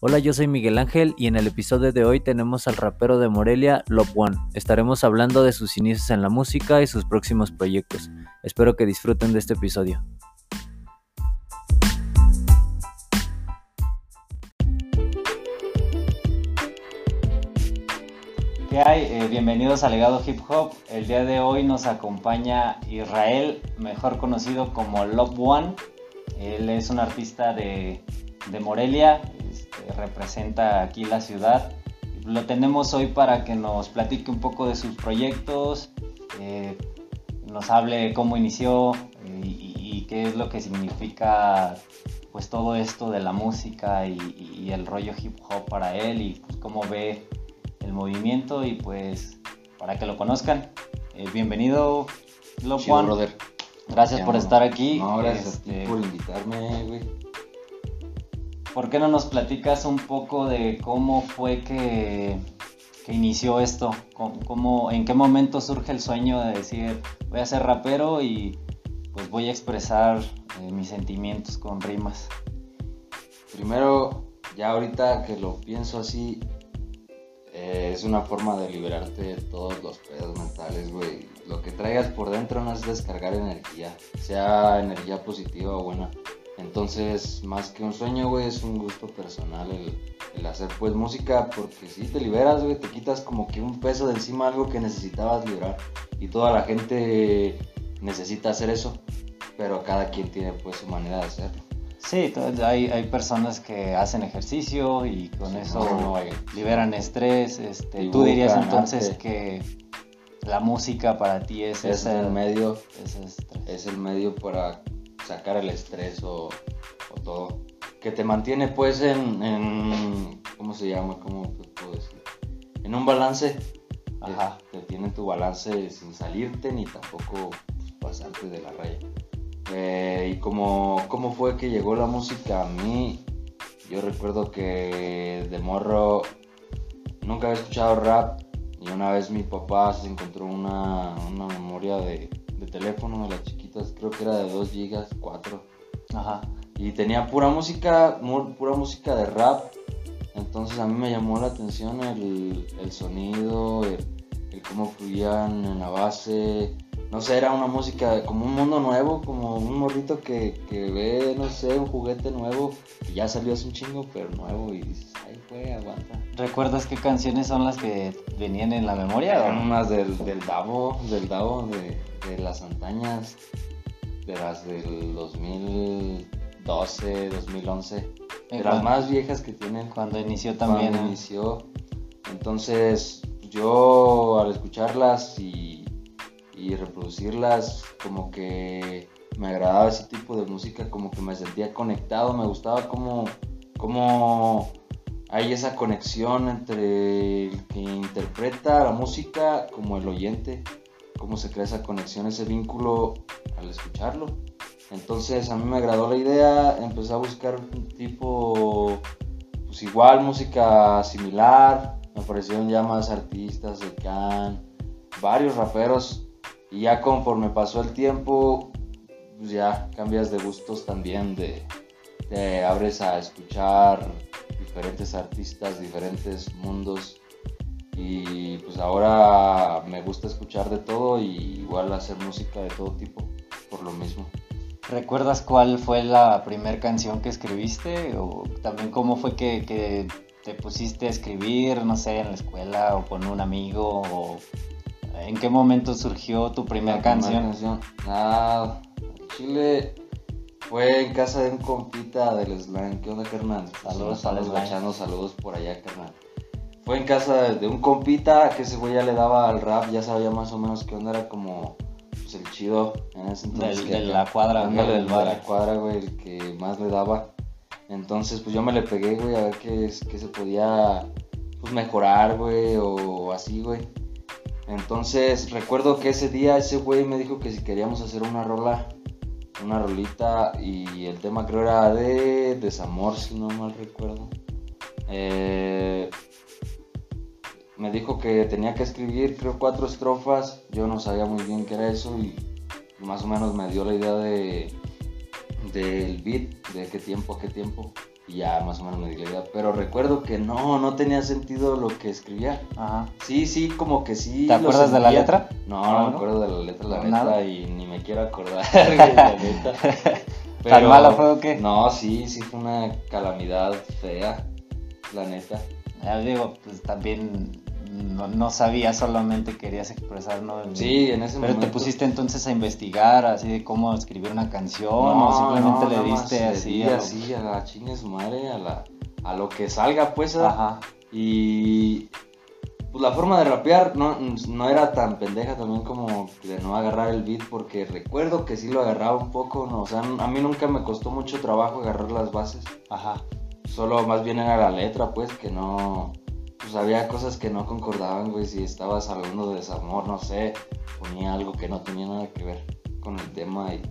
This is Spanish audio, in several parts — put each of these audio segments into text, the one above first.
Hola, yo soy Miguel Ángel y en el episodio de hoy tenemos al rapero de Morelia, Love One. Estaremos hablando de sus inicios en la música y sus próximos proyectos. Espero que disfruten de este episodio. ¿Qué hay? Eh, bienvenidos a Legado Hip Hop. El día de hoy nos acompaña Israel, mejor conocido como Love One. Él es un artista de, Morelia, representa aquí la ciudad. Lo tenemos hoy para que nos platique un poco de sus proyectos, eh, nos hable cómo inició eh, y, y, qué es lo que significa pues todo esto de la música y, y el rollo hip hop para él y pues, cómo ve el movimiento y pues para que lo conozcan. Eh, bienvenido, Love Chido, One. brother. Gracias por estar aquí. No, gracias a ti Este, por invitarme, güey. ¿Por qué no nos platicas un poco de cómo fue que, inició esto? ¿Cómo, cómo- en qué momento surge el sueño de decir voy a ser rapero y pues voy a expresar eh, mis sentimientos con rimas? Primero, ya ahorita que lo pienso así, eh, es una forma de liberarte de todos los pedos mentales, güey. Lo que traigas por dentro no es descargar energía, sea energía positiva o buena. Entonces, más que un sueño, güey, es un gusto personal el, el hacer pues música porque si te liberas, güey, te quitas como que un peso de encima, algo que necesitabas liberar. Y toda la gente necesita hacer eso, pero cada quien tiene pues su manera de hacerlo. Sí, hay, hay personas que hacen ejercicio y con Sí, eso no, no, güey. liberan estrés. Este, ¿Tú dirías entonces arte. que la música para ti es, Es ese- el medio ese es el medio para sacar el estrés o, o todo. Que te mantiene pues en, en- ¿cómo se llama? ¿Cómo puedo decir? En un balance. Ajá. Te tiene tu balance sin salirte ni tampoco pues, pasarte de la raya. Eh, y como, ¿cómo fue que llegó la música a mí? Yo recuerdo que de morro nunca había escuchado rap y una vez mi papá se encontró una, una memoria de, de teléfono de las creo que era de 2 gigas, 4. Ajá. Y tenía pura música, pura música de rap. Entonces a mí me llamó la atención el, el sonido, el, el cómo fluían en la base. No sé, era una música como un mundo nuevo, como un morrito que, que ve, no sé, un juguete nuevo. Y ya salió hace un chingo, pero nuevo. Y dices, ay, güey, aguanta. ¿Recuerdas qué canciones son las que venían en la memoria? Eran unas del, del Davo, del Davo, de, de las antañas, de las del 2012, 2011, de las más viejas que tienen Cuando inició también. cuando inició. Entonces, yo al escucharlas y, y reproducirlas, como que me agradaba ese tipo de música, como que me sentía conectado, me gustaba como, como hay esa conexión entre el que interpreta la música como el oyente, cómo se crea esa conexión, ese vínculo al escucharlo. Entonces a mí me agradó la idea, empecé a buscar un tipo, pues igual, música similar, me aparecieron ya más artistas de Can, varios raperos, y ya conforme pasó el tiempo, pues ya cambias de gustos también, de, te abres a escuchar diferentes artistas, diferentes mundos. Y pues ahora me gusta escuchar de todo y igual hacer música de todo tipo, por lo mismo. ¿Recuerdas cuál fue la primera canción que escribiste? O también cómo fue que, que te pusiste a escribir, no sé, en la escuela o con un amigo? O ¿En qué momento surgió tu primera canción? canción. Ah, Chile fue en casa de un compita del slang. ¿Qué onda, carnal? Saludos guachando, saludos por allá, carnal. Fue en casa de un compita que ese güey ya le daba al rap, ya sabía más o menos qué onda, era como pues, el chido en ese entonces. Del- que- de la cuadra, ándale, del de la cuadra, güey, el que más le daba. Entonces, pues yo me le pegué, güey, a ver qué, qué se podía pues, mejorar, güey, o así, güey. Entonces, recuerdo que ese día ese güey me dijo que si queríamos hacer una rola, una rolita, y el tema creo era de desamor, si no mal recuerdo. Eh, me dijo que tenía que escribir, creo, cuatro estrofas. Yo no sabía muy bien qué era eso y más o menos me dio la idea de del beat, de qué tiempo a qué tiempo. Y ya más o menos me di la idea. Pero recuerdo que no, no tenía sentido lo que escribía. Ajá. Sí, sí, como que sí. ¿Te acuerdas de la letra? No, No, me acuerdo de la letra, la neta, y ni me quiero acordar, güey, la neta. ¿Tan mala fue o qué? No, sí, sí fue una calamidad fea, la neta. Ya digo, pues también no, no sabías, solamente querías expresar, ¿no? El- Sí, en ese Pero momento. te pusiste entonces a investigar así de cómo escribir una canción No, o simplemente no, le diste así. a lo- así a la chingue su madre, a, la, a lo que salga, pues. Ajá. Y pues la forma de rapear no, no era tan pendeja también como de no agarrar el beat, porque recuerdo que sí lo agarraba un poco, ¿no? o sea, a mí nunca me costó mucho trabajo agarrar las bases, Ajá. solo más bien era la letra, pues, que no, pues había cosas que no concordaban, güey, si estabas hablando de desamor, no sé, ponía algo que no tenía nada que ver con el tema y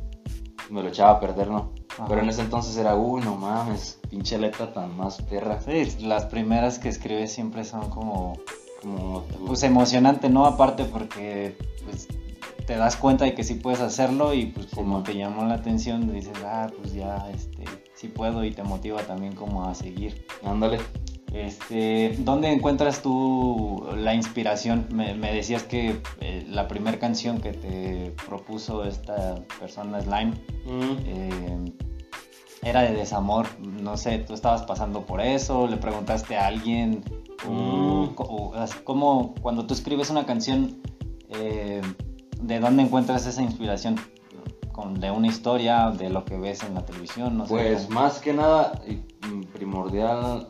me lo echaba a perder, ¿no? Ajá. Pero en ese entonces era, uy, no mames, pinche letra tan más perra, Sí, las primeras que escribes siempre son como pues emocionante, ¿no? Aparte porque pues te das cuenta de que sí puedes hacerlo y pues Sí, como man. te llamó la atención dices, ah, pues ya, este, sí puedo y te motiva también como a seguir. Ándale. Este, ¿dónde encuentras tú la inspiración? Me, me decías que eh, la primera canción que te propuso esta persona, Slime, Mm. eh, era de desamor. No sé, tú estabas pasando por eso, le preguntaste a alguien. Mm. o- así como cuando tú escribes una canción, eh, ¿de dónde encuentras esa inspiración? Con, ¿De una historia, de lo que ves en la televisión? No Pues más que nada, mm, primordial,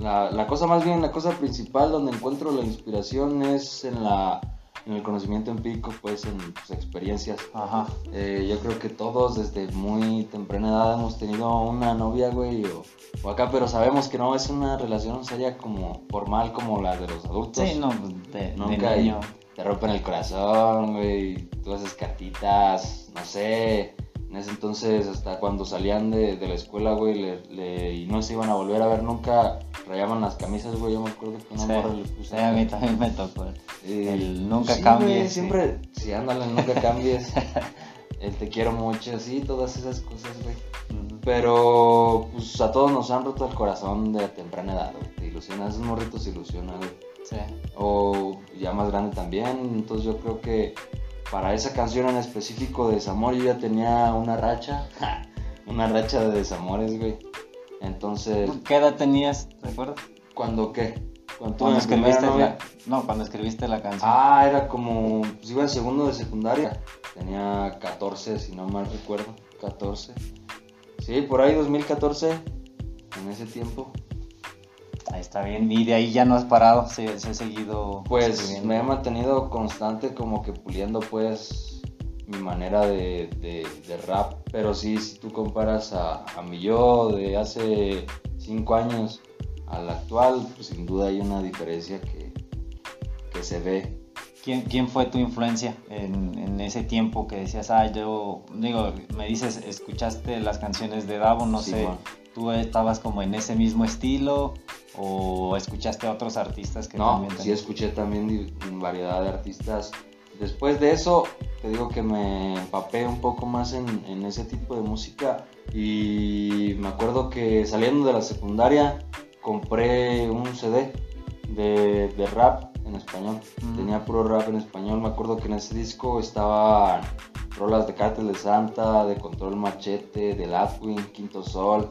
la, la cosa más bien, la cosa principal donde encuentro la inspiración es en la en el conocimiento empírico, pues en tus experiencias. Ajá. Eh, yo creo que todos desde muy temprana edad hemos tenido una novia, güey, o, o acá, pero sabemos que no es una relación seria como formal como la de los adultos. Sí, no, pues, de, de Nunca niño. te rompen el corazón, güey, tú haces cartitas, no sé. En ese entonces, hasta cuando salían de, de la escuela, güey, le, le- y no se iban a volver a ver nunca, rayaban las camisas, güey. Yo me acuerdo que una Sí, morra le puse. sí, a mí también me tocó. Eh, el nunca sí, cambies, güey, siempre, sí, ándale, nunca cambies. el te quiero mucho, sí, todas esas cosas, güey. Pero, pues a todos nos han roto el corazón de temprana edad, güey. Te ilusiona, esos morritos ilusionan, güey Sí. o ya más grande también. Entonces yo creo que para esa canción en específico de desamor yo ya tenía una racha, una racha de desamores, güey. Entonces, ¿Qué edad tenías, te acuerdas? ¿cuándo qué? Cuando Cuando escribiste novia. la... No, cuando escribiste la canción. Ah, era como, pues iba en segundo de secundaria. Tenía 14, si no mal recuerdo. 14. Sí, por ahí 2014, en ese tiempo. Ahí está bien. Y de ahí ya no has parado, se, se ha seguido Pues me he mantenido constante como que puliendo pues mi manera de, de- de rap. Pero sí, si tú comparas a, a mi yo de hace 5 años al actual, pues sin duda hay una diferencia que, que se ve. ¿Quién, quién fue tu influencia en, en ese tiempo que decías, ah, yo, digo, me dices, escuchaste las canciones de Davo, no Sí, sé, man. Tú estabas como en ese mismo estilo o escuchaste a otros artistas que No, también sí tenían- escuché también variedad de artistas. Después de eso, te digo que me empapé un poco más en, en ese tipo de música y me acuerdo que saliendo de la secundaria compré un CD de, de rap en español. Ujú. Tenía puro rap en español. Me acuerdo que en ese disco estaban rolas de Cártel de Santa, de Control Machete, de Latwin, Quinto Sol,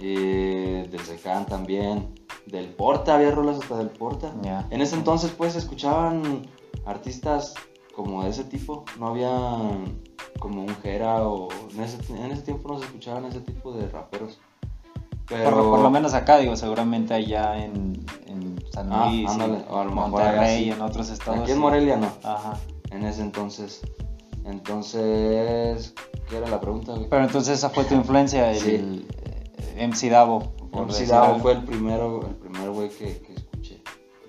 eh, del Secán también, del Porta, había rolas hasta del Porta. En ese entonces pues se escuchaban artistas como de ese tipo, no había como un Jera o en ese, en ese tiempo no se escuchaban ese tipo de raperos. Pero Por, por lo menos acá, digo, seguramente allá en, en San Ah, Luis, ándale, o a lo mejor Monterrey, sí. en otros estados. aquí en. Morelia no, Ajá. en ese entonces. Entonces, ¿qué era la pregunta? Pero entonces esa fue tu influencia, el, Sí. MC Davo. por MC Davo fue el primero, el primer güey que, que escuché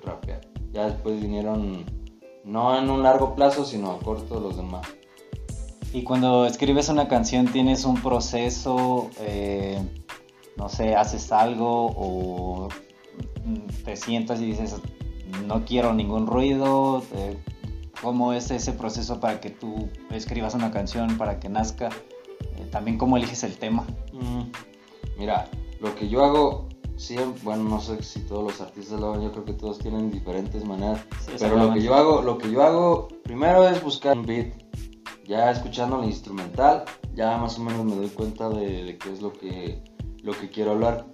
rapear. Ya después vinieron, no en un largo plazo, sino a corto los demás. Y cuando escribes una canción, ¿tienes un proceso? eh, no sé, haces algo o te sientas y dices, no quiero ningún ruido. eh, ¿Cómo es ese proceso para que tú escribas una canción, para que nazca? Eh, también cómo eliges el tema. Mm, Mira, lo que yo hago, sí, bueno, no sé si todos los artistas lo hagan, yo creo que todos tienen diferentes maneras. Sí, pero lo que yo hago, lo que yo hago, primero es buscar un beat. Ya escuchando el instrumental, ya más o menos me doy cuenta de, de qué es lo que, lo que quiero hablar.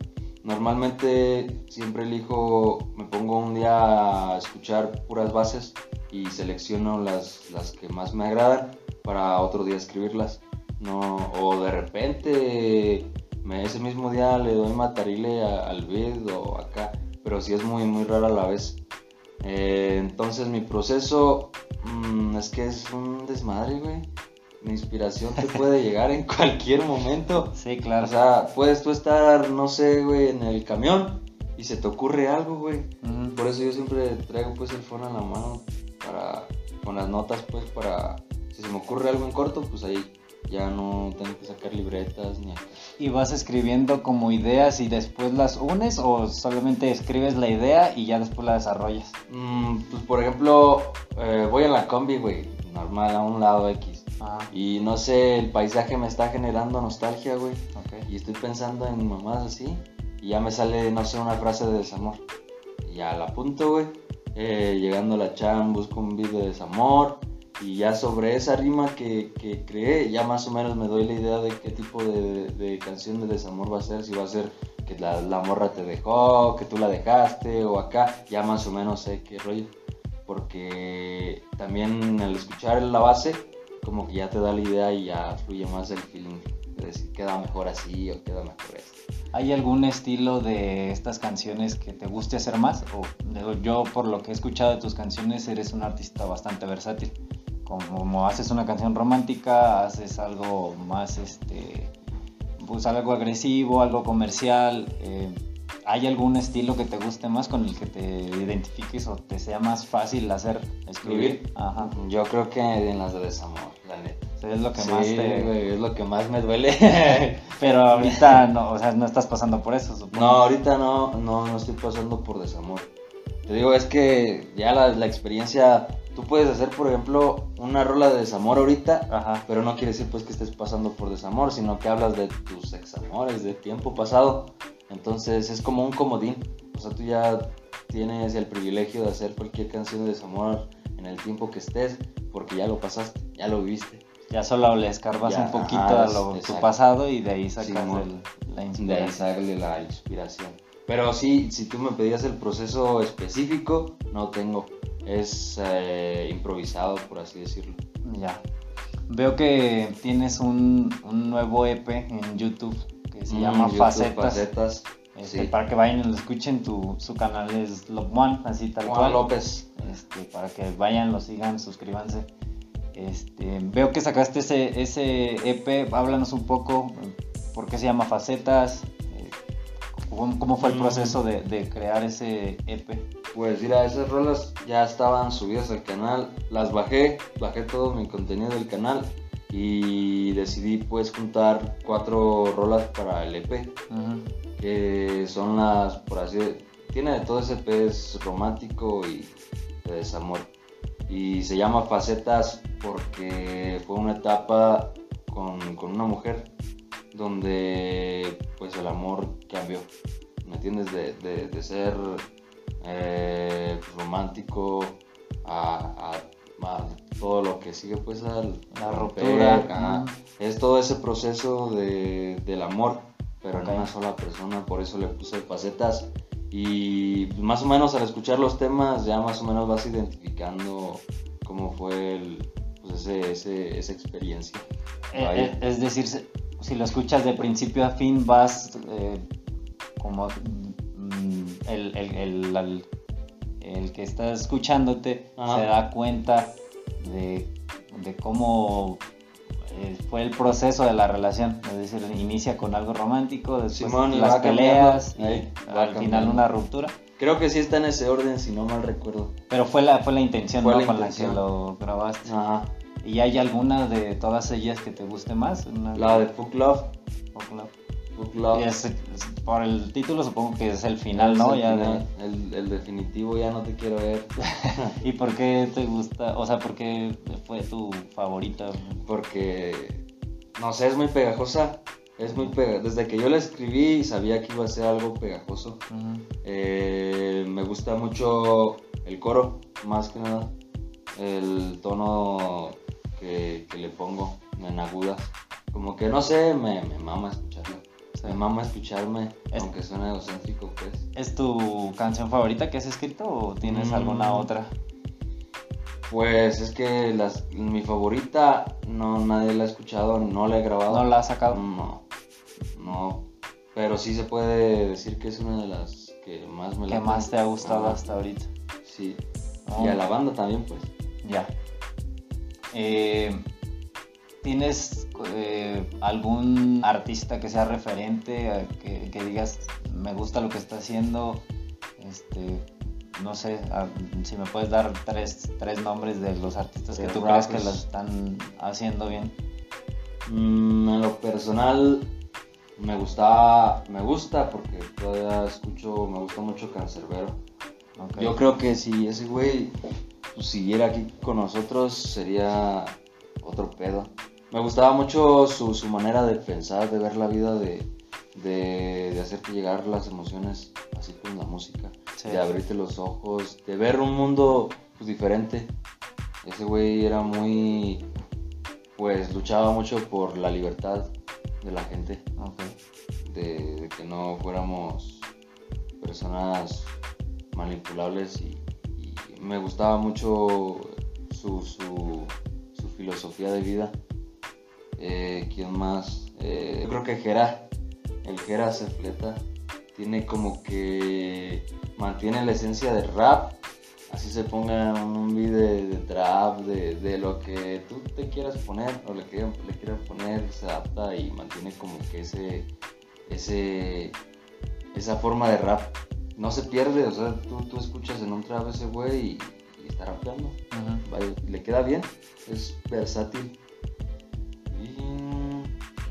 Normalmente siempre elijo, me pongo un día a escuchar puras bases y selecciono las, las que más me agradan para otro día escribirlas. No, o de repente me- ese mismo día le doy matarile a- al beat o acá, pero sí es muy muy rara a la vez. Eh, entonces mi proceso mm, es que es un desmadre, güey. La inspiración te puede llegar en cualquier momento. Sí, claro. O sea, puedes tú estar, no sé, güey, en el camión y se te ocurre algo, güey. Por eso yo siempre traigo pues el phone en la mano para con las notas pues para si se me ocurre algo en corto, pues ahí ya no tengo que sacar libretas ni. ¿Y vas escribiendo como ideas y después las unes o solamente escribes la idea y ya después la desarrollas? Mm, pues por ejemplo, eh, voy en la combi, güey, normal a un lado X. Ah, Y no sé, el paisaje me está generando nostalgia, güey. ok. Y estoy pensando en mamás así. Y ya me sale, no sé, una frase de desamor. Y ya la apunto, güey. Eh, llegando a la chan, busco un beat de desamor. Y ya sobre esa rima que, que creé, ya más o menos me doy la idea de qué tipo de, de canción de desamor va a ser. Si va a ser que la, la morra te dejó, que tú la dejaste, o acá. Ya más o menos sé qué rollo. Porque también al escuchar la base, como que ya te da la idea y ya fluye más el feeling. De decir, queda mejor así o queda mejor esto. ¿Hay algún estilo de estas canciones que te guste hacer más? O yo por lo que he escuchado de tus canciones eres un artista bastante versátil. Como haces una canción romántica, haces algo más, este, pues algo agresivo, algo comercial. eh, ¿Hay algún estilo que te guste más con el que te identifiques o te sea más fácil hacer escribir? Ajá. Yo creo que en las de desamor, la neta. O sea, es lo que Sí, más te... es lo que más me duele. Pero ahorita no, o sea, no estás pasando por eso, supongo. no, ahorita no, no, no estoy pasando por desamor. Te digo, es que ya la, la experiencia, tú puedes hacer, por ejemplo, una rola de desamor ahorita, Ajá. pero no quiere decir pues que estés pasando por desamor, sino que hablas de tus examores, de tiempo pasado. Entonces es como un comodín. O sea, tú ya tienes el privilegio de hacer cualquier canción de desamor en el tiempo que estés, porque ya lo pasaste, ya lo viviste. Ya solo le escarbas Ya, un poquito ajá, a lo, tu pasado y de ahí sacas Simón. el- la De ahí inspiración. sale la inspiración. Pero sí, si tú me pedías el proceso específico, no tengo. Es eh, improvisado, por así decirlo. Ya. Veo que tienes un, un nuevo EP en YouTube que se Mm, llama YouTube, Facetas. Facetas. Este, sí. Para que vayan y lo escuchen, tu, su canal es Love One, así tal Juan cual. López. Este, para que vayan, lo sigan, suscríbanse. Este, veo que sacaste ese, ese EP, háblanos un poco, ¿por qué se llama Facetas? ¿Cómo, cómo fue el Mm. proceso de, de crear ese EP? Pues mira, esas rolas ya estaban subidas al canal, las bajé, bajé todo mi contenido del canal y decidí pues juntar cuatro rolas para el EP, que son las, por así tiene de todo ese EP, es romántico y de desamor. Y se llama Facetas porque fue una etapa con, con una mujer donde pues el amor cambió, ¿me entiendes? De, de- de ser eh, romántico a, a- a todo lo que sigue pues al La ruptura. Es todo ese proceso de, del amor, pero Ok. en una sola persona, por eso le puse facetas. Y pues, más o menos al escuchar los temas ya más o menos vas identificando cómo fue el, pues, ese, ese- esa experiencia. Eh, eh, es decir, si lo escuchas de principio a fin, vas eh, como mm, el, el- el- que está escuchándote Ajá. se da cuenta de, de cómo eh, fue el proceso de la relación. Es decir, inicia con algo romántico, después Simón, las peleas y ahí, al final una ruptura. Creo que sí está en ese orden, si no mal recuerdo. Pero fue la, fue la intención Fue ¿no? la con intención. la que lo grabaste. Ajá. ¿Y hay alguna de todas ellas que te guste más? Una- La de Fuck Love. Fuck Love. Fuck Love. Y es- es- por el título supongo que es el final, ¿no? el, Ya de- el, el definitivo ya no te quiero ver. ¿Y por qué te gusta? O sea, ¿por qué fue tu favorita? porque no sé, es muy pegajosa Es muy pega- Desde que yo la escribí sabía que iba a ser algo pegajoso. Eh, me gusta mucho el coro, más que nada. El tono que, que le pongo en agudas. Como que no sé, me, me mama escucharlo. Sí. Me mama escucharme, Es- aunque suene egocéntrico, pues. ¿Es tu canción favorita que has escrito o tienes Mm. alguna otra? Pues es que las, mi favorita no nadie la ha escuchado, no la he grabado. ¿No la has sacado? No, no. Pero sí se puede decir que es una de las que más me ¿Qué late. más te ha gustado hasta ahorita? Sí. Oh. Y a la banda también, pues. Ya. Eh, ¿Tienes eh, algún artista que sea referente, a que, que digas, me gusta lo que está haciendo? Este, no sé, a- si me puedes dar tres, tres nombres de los artistas que tú crees que pues. lo están haciendo bien. Mm, en lo personal me gusta, me gusta porque todavía escucho, me gusta mucho Cancerbero. Ok. Yo creo que si ese güey siguiera aquí con nosotros sería otro pedo. Me gustaba mucho su, su manera de pensar, de ver la vida, de, de, de hacerte llegar las emociones así con la música, Sí. de abrirte los ojos, de ver un mundo pues, diferente. Ese güey era muy, pues luchaba mucho por la libertad de la gente de, de que no fuéramos personas manipulables y me gustaba mucho su, su, filosofía de vida. Eh, ¿Quién más? Eh, yo creo que Jera, el Jera se fleta, tiene como que mantiene la esencia del rap, así se ponga un beat de, de trap, de, de lo que tú te quieras poner o le quieran, le quieran poner, se adapta y mantiene como que ese, ese, esa forma de rap. No se pierde, o sea, tú, tú escuchas en un trap ese güey y, y está rapeando. Le queda bien, es versátil. Y...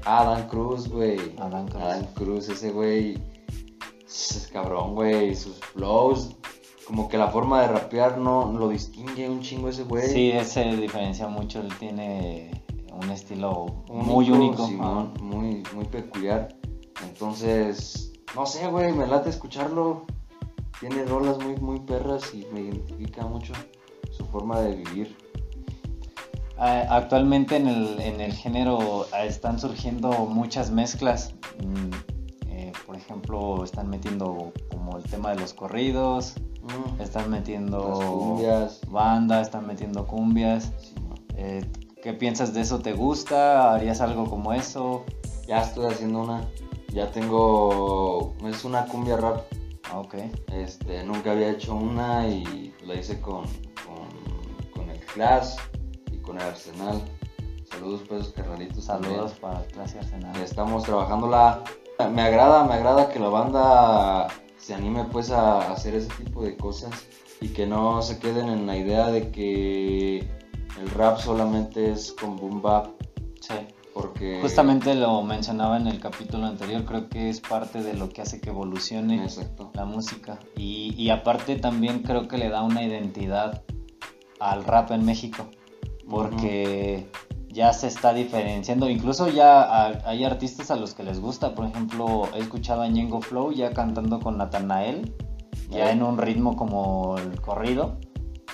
Adam Cruz, güey. Adán Cruz. Adam Cruz, ese güey. Es cabrón, güey. Sus flows. Como que la forma de rapear no lo distingue un chingo ese güey. Sí, se diferencia mucho, él tiene un estilo muy único. Muy, muy peculiar. Entonces, no sé, güey, me late escucharlo. Tiene rolas muy, muy perras y me identifica mucho su forma de vivir. Actualmente en el, en el género ah, están surgiendo muchas mezclas. Mm, eh, por ejemplo, están metiendo como el tema de los corridos, Mm, están metiendo Las cumbias. banda, están metiendo cumbias. Eh, ¿Qué piensas de eso? ¿Te gusta? ¿Harías algo como eso? Ya estoy haciendo una. Ya tengo. Es una cumbia rap. Ah, Ok. Este, nunca había hecho una y la hice con, con, con el Clash y con el Arsenal. Saludos pues carnalitos. también. Saludos para Clase Arsenal. Estamos trabajándola. Me agrada, me agrada que la banda se anime pues a hacer ese tipo de cosas y que no se queden en la idea de que el rap solamente es con boom bap Sí. Porque Justamente lo mencionaba en el capítulo anterior, creo que es parte de lo que hace que evolucione exacto la música. Y, y aparte también creo que le da una identidad al rap en México, porque ya se está diferenciando. Incluso ya a- hay artistas a los que les gusta, por ejemplo, he escuchado a Ñengo Flow ya cantando con Natanael, ya Ya. en un ritmo como el corrido.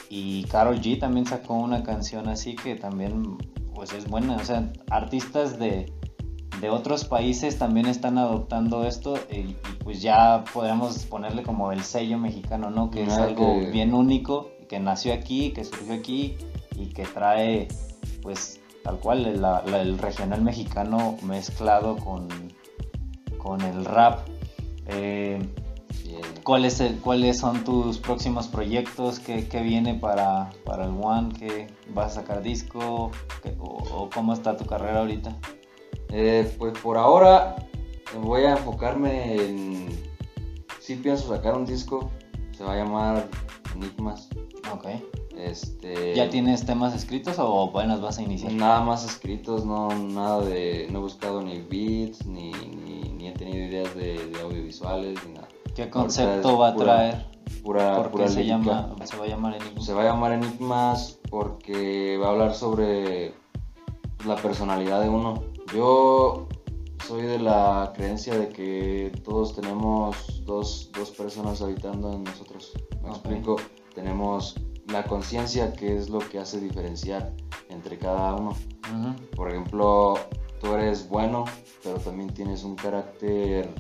Y Carol G también sacó una canción así que también pues es buena. O sea, artistas de, de otros países también están adoptando esto y, y, pues ya podríamos ponerle como el sello mexicano, ¿no? Que es Ah, algo que- bien único, que nació aquí, que surgió aquí y que trae pues tal cual el, la- la- el regional mexicano mezclado con, con el rap. Eh, ¿cuál es el- ¿Cuáles son tus próximos proyectos? ¿Qué, qué viene para, para el One? ¿Qué, ¿Vas a sacar disco? ¿Qué- o, o cómo está tu carrera ahorita? Eh, pues por ahora voy a enfocarme en. Sí pienso sacar un disco. Se va a llamar Enigmas. Ok. Este. ¿Ya tienes temas escritos o apenas vas a iniciar? Nada más escritos, no nada de. No he buscado ni beats, ni, ni, ni he tenido ideas de, de audiovisuales, ni nada. ¿Qué concepto va a pura- traer? Pura, ¿Por pura qué se, llama, se va a llamar Enigma? Se va a llamar Enigmas porque va a hablar sobre la personalidad de uno. Yo soy de la creencia de que todos tenemos dos, dos personas habitando en nosotros. Me explico, tenemos la conciencia que es lo que hace diferenciar entre cada uno. Por ejemplo, tú eres bueno, pero también tienes un carácter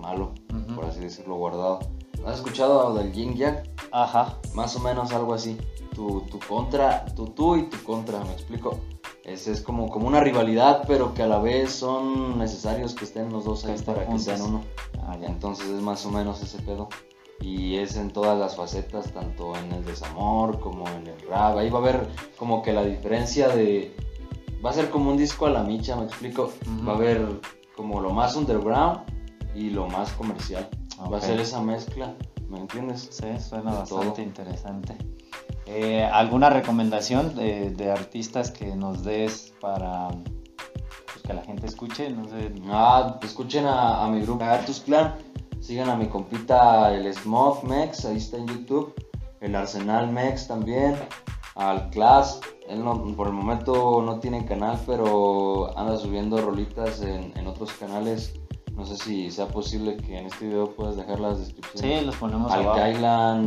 malo, Ujú. por así decirlo, guardado. ¿Has escuchado del yin yang? Ajá. Más o menos algo así. Tu, tu contra, tu tú y tu contra, me explico. Es, es como, como una rivalidad, pero que a la vez son necesarios que estén los dos ahí para que sean uno. Ah, ya. Entonces es más o menos ese pedo. Y es en todas las facetas, tanto en el desamor como en el rap. Ahí va a haber como que la diferencia de... Va a ser como un disco a la micha, me explico. Ujú. Va a haber como lo más underground y lo más comercial. Va a ser esa mezcla, ¿me entiendes? Sí, suena de bastante todo. interesante. Eh, ¿Alguna recomendación de, de artistas que nos des para pues, que la gente escuche? No sé. Ah, escuchen a, a mi grupo Artus Clan, sigan a mi compita el Smoke Mex, ahí está en YouTube, el Arsenal Mex también, al Class, él no- por el momento no tiene canal, pero anda subiendo rolitas en, en otros canales. No sé si sea posible que en este video puedas dejar las descripciones. Sí, los ponemos al abajo.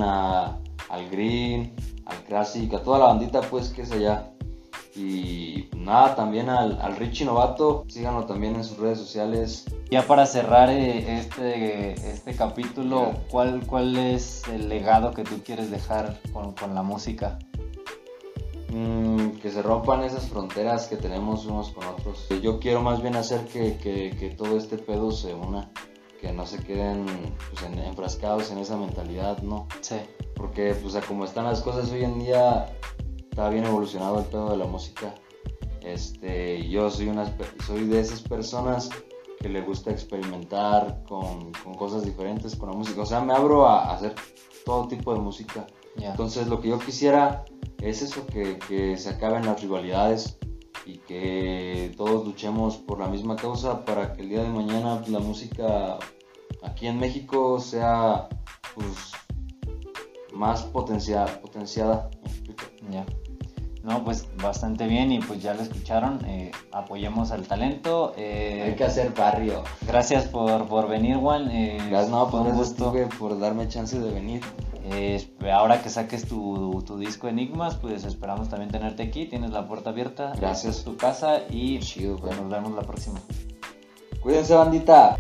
A- al Green, al Classic, a toda la bandita pues que es allá. Y nada, también al, al Richie Novato, síganlo también en sus redes sociales. Ya para cerrar eh, este, este capítulo. ¿cuál, ¿cuál es el legado que tú quieres dejar con, con la música? Mm, que se rompan esas fronteras que tenemos unos con otros. Yo quiero más bien hacer que, que- que todo este pedo se una, que no se queden pues, en- enfrascados en esa mentalidad, ¿no? Sí. Porque pues a como están las cosas hoy en día, está bien evolucionado el pedo de la música. Este, yo soy, una, soy de esas personas que le gusta experimentar con, con cosas diferentes con la música. O sea, me abro a, a hacer todo tipo de música. Ya. Entonces lo que yo quisiera es eso, que, que se acaben las rivalidades y que todos luchemos por la misma causa para que el día de mañana pues, la música aquí en México sea pues, más potencia, potenciada. ¿me explico? Ya. No, pues bastante bien y pues ya lo escucharon. eh, apoyemos al talento. eh, Hay que hacer barrio. Gracias por, por venir, Juan. eh, Gracias, no, por, un gracias, gusto. Por darme chance de venir. Eh, ahora que saques tu, tu disco Enigmas, pues esperamos también tenerte aquí. Tienes la puerta abierta. Gracias. Es tu casa y Chido, nos vemos la próxima. Cuídense, bandita.